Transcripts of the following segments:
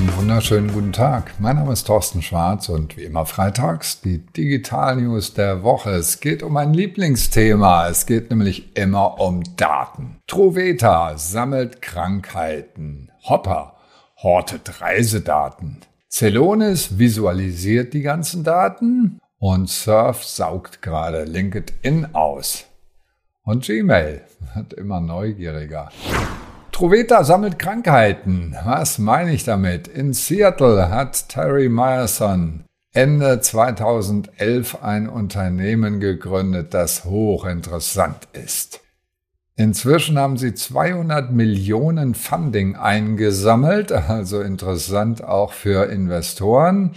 Einen wunderschönen guten Tag. Mein Name ist Thorsten Schwarz und wie immer freitags die Digital News der Woche. Es geht um ein Lieblingsthema. Es geht nämlich immer um Daten. Troveta sammelt Krankheiten. Hopper hortet Reisedaten. Celonis visualisiert die ganzen Daten und Surf saugt gerade LinkedIn aus. Und Gmail wird immer neugieriger. Troveta sammelt Krankheiten. Was meine ich damit? In Seattle hat Terry Myerson Ende 2011 ein Unternehmen gegründet, das hochinteressant ist. Inzwischen haben sie 200 Millionen Funding eingesammelt, also interessant auch für Investoren.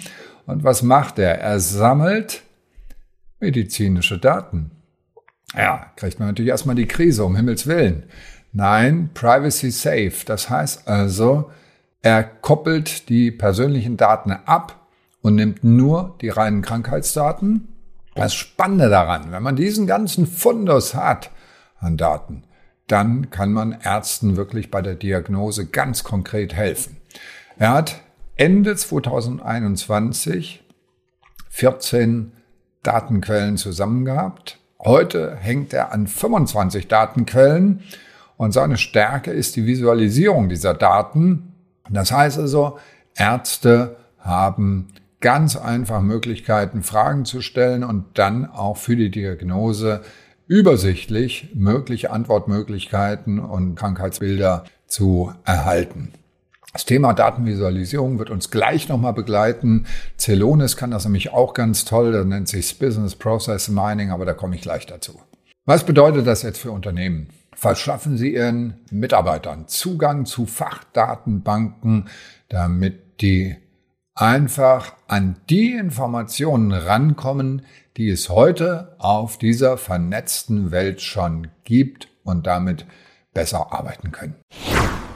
Und was macht er? Er sammelt medizinische Daten. Ja, kriegt man natürlich erstmal die Krise, um Himmels Willen. Nein, Privacy Safe. Das heißt also, er koppelt die persönlichen Daten ab und nimmt nur die reinen Krankheitsdaten. Das Spannende daran, wenn man diesen ganzen Fundus hat an Daten, dann kann man Ärzten wirklich bei der Diagnose ganz konkret helfen. Er hat Ende 2021 14 Datenquellen zusammengehabt. Heute hängt er an 25 Datenquellen und seine Stärke ist die Visualisierung dieser Daten. Das heißt also, Ärzte haben ganz einfach Möglichkeiten, Fragen zu stellen und dann auch für die Diagnose übersichtlich mögliche Antwortmöglichkeiten und Krankheitsbilder zu erhalten. Das Thema Datenvisualisierung wird uns gleich nochmal begleiten. Celonis kann das nämlich auch ganz toll. Das nennt sich Business Process Mining, aber da komme ich gleich dazu. Was bedeutet das jetzt für Unternehmen? verschaffen Sie Ihren Mitarbeitern Zugang zu Fachdatenbanken, damit die einfach an die Informationen rankommen, die es heute auf dieser vernetzten Welt schon gibt und damit besser arbeiten können.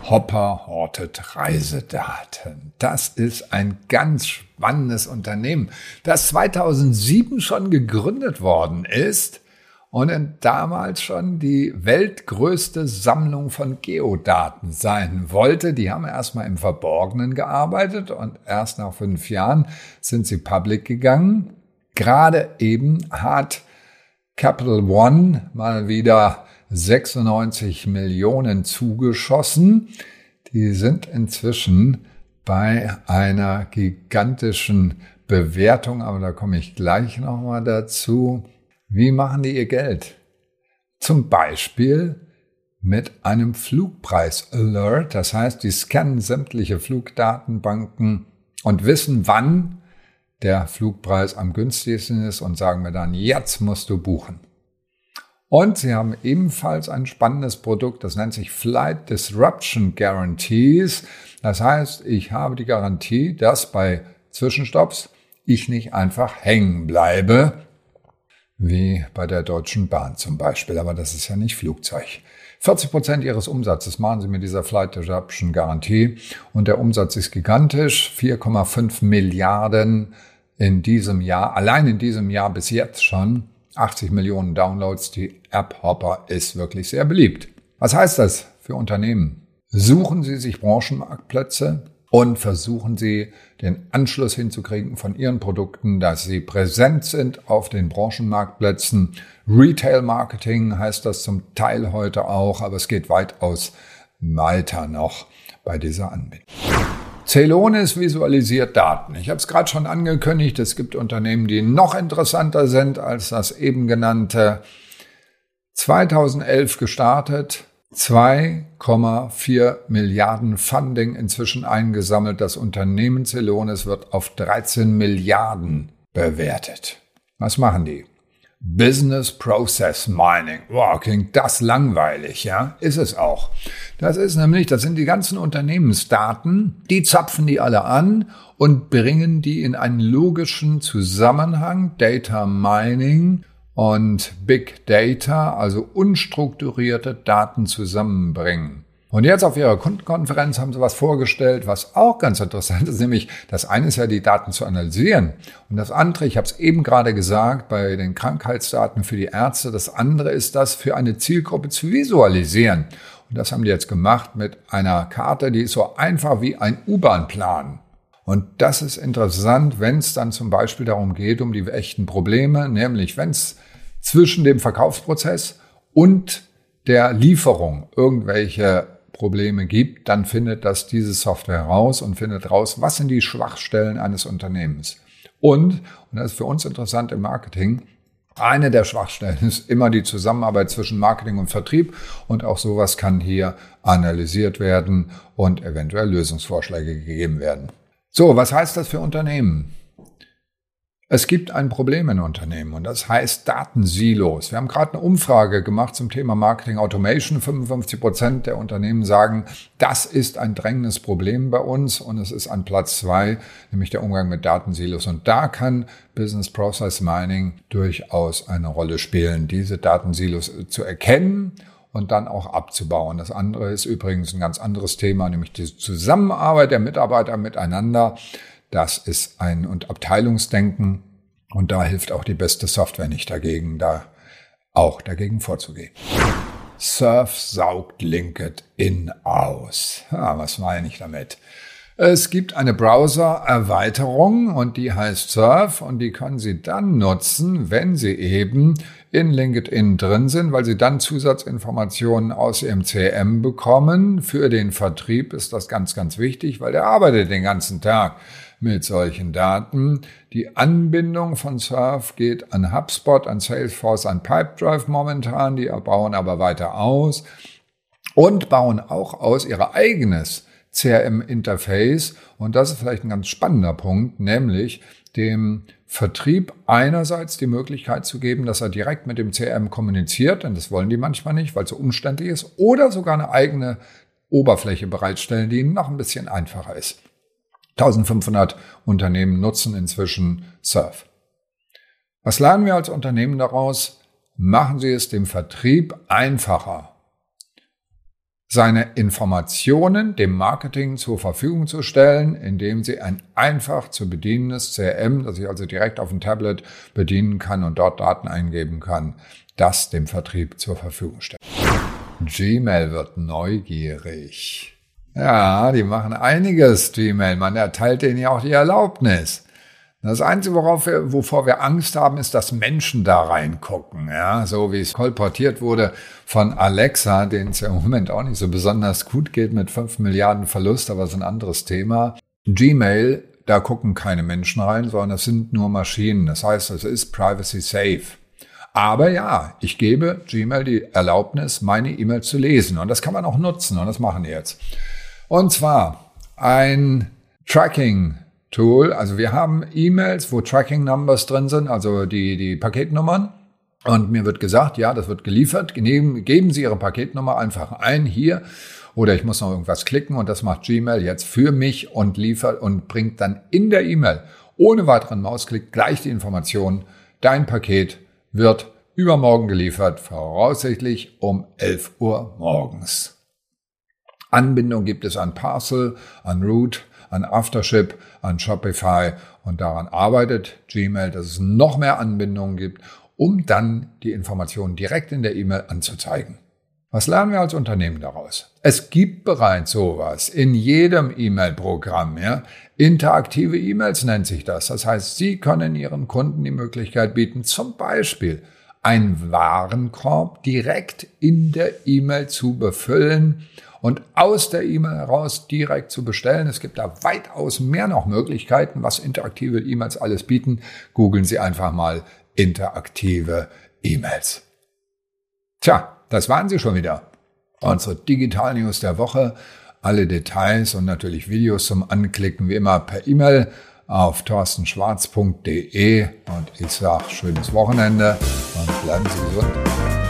Hopper hortet Reisedaten. Das ist ein ganz spannendes Unternehmen, das 2007 schon gegründet worden ist und damals schon die weltgrößte Sammlung von Geodaten sein wollte. Die haben erstmal im Verborgenen gearbeitet und erst nach fünf Jahren sind sie public gegangen. Gerade eben hat Capital One mal wieder 96 Millionen zugeschossen. Die sind inzwischen bei einer gigantischen Bewertung, aber da komme ich gleich nochmal dazu. Wie machen die ihr Geld? Zum Beispiel mit einem Flugpreis-Alert. Das heißt, die scannen sämtliche Flugdatenbanken und wissen, wann der Flugpreis am günstigsten ist und sagen mir dann, jetzt musst du buchen. Und sie haben ebenfalls ein spannendes Produkt, das nennt sich Flight Disruption Guarantees. Das heißt, ich habe die Garantie, dass bei Zwischenstopps ich nicht einfach hängen bleibe, wie bei der Deutschen Bahn zum Beispiel, aber das ist ja nicht Flugzeug. 40 Prozent ihres Umsatzes machen sie mit dieser Flight Disruption Garantie und der Umsatz ist gigantisch, 4,5 Milliarden in diesem Jahr, allein in diesem Jahr bis jetzt schon, 80 Millionen Downloads, die App Hopper ist wirklich sehr beliebt. Was heißt das für Unternehmen? Suchen Sie sich Branchenmarktplätze, und versuchen Sie, den Anschluss hinzukriegen von Ihren Produkten, dass Sie präsent sind auf den Branchenmarktplätzen. Retail Marketing heißt das zum Teil heute auch, aber es geht weitaus weiter noch bei dieser Anbindung. Celonis visualisiert Daten. Ich habe es gerade schon angekündigt, es gibt Unternehmen, die noch interessanter sind als das eben genannte. 2011 gestartet, 2,4 Milliarden Funding inzwischen eingesammelt. Das Unternehmen Celonis wird auf 13 Milliarden bewertet. Was machen die? Business Process Mining. Wow, klingt das langweilig, ja? Ist es auch. Das ist nämlich, das sind die ganzen Unternehmensdaten, die zapfen die alle an und bringen die in einen logischen Zusammenhang, Data Mining, und Big Data, also unstrukturierte Daten zusammenbringen. Und jetzt auf Ihrer Kundenkonferenz haben Sie was vorgestellt, was auch ganz interessant ist, nämlich das eine ist ja die Daten zu analysieren und das andere, ich habe es eben gerade gesagt, bei den Krankheitsdaten für die Ärzte, das andere ist das für eine Zielgruppe zu visualisieren. Und das haben die jetzt gemacht mit einer Karte, die ist so einfach wie ein U-Bahn-Plan. Und das ist interessant, wenn es dann zum Beispiel darum geht, um die echten Probleme, nämlich wenn es zwischen dem Verkaufsprozess und der Lieferung irgendwelche Probleme gibt, dann findet das diese Software raus und findet raus, was sind die Schwachstellen eines Unternehmens. Und, und das ist für uns interessant im Marketing, eine der Schwachstellen ist immer die Zusammenarbeit zwischen Marketing und Vertrieb und auch sowas kann hier analysiert werden und eventuell Lösungsvorschläge gegeben werden. So, was heißt das für Unternehmen? Es gibt ein Problem in Unternehmen und das heißt Datensilos. Wir haben gerade eine Umfrage gemacht zum Thema Marketing Automation. 55 Prozent der Unternehmen sagen, das ist ein drängendes Problem bei uns und es ist an Platz zwei, nämlich der Umgang mit Datensilos. Und da kann Business Process Mining durchaus eine Rolle spielen, diese Datensilos zu erkennen und dann auch abzubauen. Das andere ist übrigens ein ganz anderes Thema, nämlich die Zusammenarbeit der Mitarbeiter miteinander. Das ist ein und Abteilungsdenken und da hilft auch die beste Software nicht dagegen, da auch dagegen vorzugehen. Surf saugt LinkedIn aus. Ja, was meine ich damit? Es gibt eine Browser-Erweiterung und die heißt Surf und die können Sie dann nutzen, wenn Sie eben in LinkedIn drin sind, weil Sie dann Zusatzinformationen aus Ihrem CM bekommen. Für den Vertrieb ist das ganz, ganz wichtig, weil der arbeitet den ganzen Tag mit solchen Daten. Die Anbindung von Surf geht an HubSpot, an Salesforce, an Pipedrive momentan. Die bauen aber weiter aus und bauen auch aus ihr eigenes CRM-Interface. Und das ist vielleicht ein ganz spannender Punkt, nämlich dem Vertrieb einerseits die Möglichkeit zu geben, dass er direkt mit dem CRM kommuniziert, denn das wollen die manchmal nicht, weil es so umständlich ist, oder sogar eine eigene Oberfläche bereitstellen, die noch ein bisschen einfacher ist. 1500 Unternehmen nutzen inzwischen Surf. Was lernen wir als Unternehmen daraus? Machen Sie es dem Vertrieb einfacher, seine Informationen dem Marketing zur Verfügung zu stellen, indem sie ein einfach zu bedienendes CRM, das ich also direkt auf dem Tablet bedienen kann und dort Daten eingeben kann, das dem Vertrieb zur Verfügung stellt. Gmail wird neugierig. Ja, die machen einiges, Gmail. Man erteilt denen ja auch die Erlaubnis. Das Einzige, worauf wir, wovor wir Angst haben, ist, dass Menschen da reingucken. Ja, so wie es kolportiert wurde von Alexa, denen es ja im Moment auch nicht so besonders gut geht mit 5 Milliarden Verlust, aber es ist ein anderes Thema. Gmail, da gucken keine Menschen rein, sondern es sind nur Maschinen. Das heißt, es ist privacy safe. Aber ja, ich gebe Gmail die Erlaubnis, meine E-Mail zu lesen. Und das kann man auch nutzen. Und das machen die jetzt. Und zwar ein Tracking Tool. Also wir haben E-Mails, wo Tracking Numbers drin sind, also die, die Paketnummern. Und mir wird gesagt, ja, das wird geliefert. Geben Sie Ihre Paketnummer einfach ein hier. Oder ich muss noch irgendwas klicken und das macht Gmail jetzt für mich und liefert und bringt dann in der E-Mail ohne weiteren Mausklick gleich die Information, dein Paket wird übermorgen geliefert, voraussichtlich um 11 Uhr morgens. Anbindung gibt es an Parcel, an Root, an Aftership, an Shopify und daran arbeitet Gmail, dass es noch mehr Anbindungen gibt, um dann die Informationen direkt in der E-Mail anzuzeigen. Was lernen wir als Unternehmen daraus? Es gibt bereits sowas in jedem E-Mail-Programm. Ja? Interaktive E-Mails nennt sich das. Das heißt, Sie können Ihren Kunden die Möglichkeit bieten, zum Beispiel einen Warenkorb direkt in der E-Mail zu befüllen und aus der E-Mail heraus direkt zu bestellen. Es gibt da weitaus mehr noch Möglichkeiten, was interaktive E-Mails alles bieten. Googeln Sie einfach mal interaktive E-Mails. Tja, das waren sie schon wieder. Unsere Digital News der Woche. Alle Details und natürlich Videos zum Anklicken wie immer per E-Mail auf torstenschwarz.de und ich sage schönes Wochenende und bleiben Sie gesund.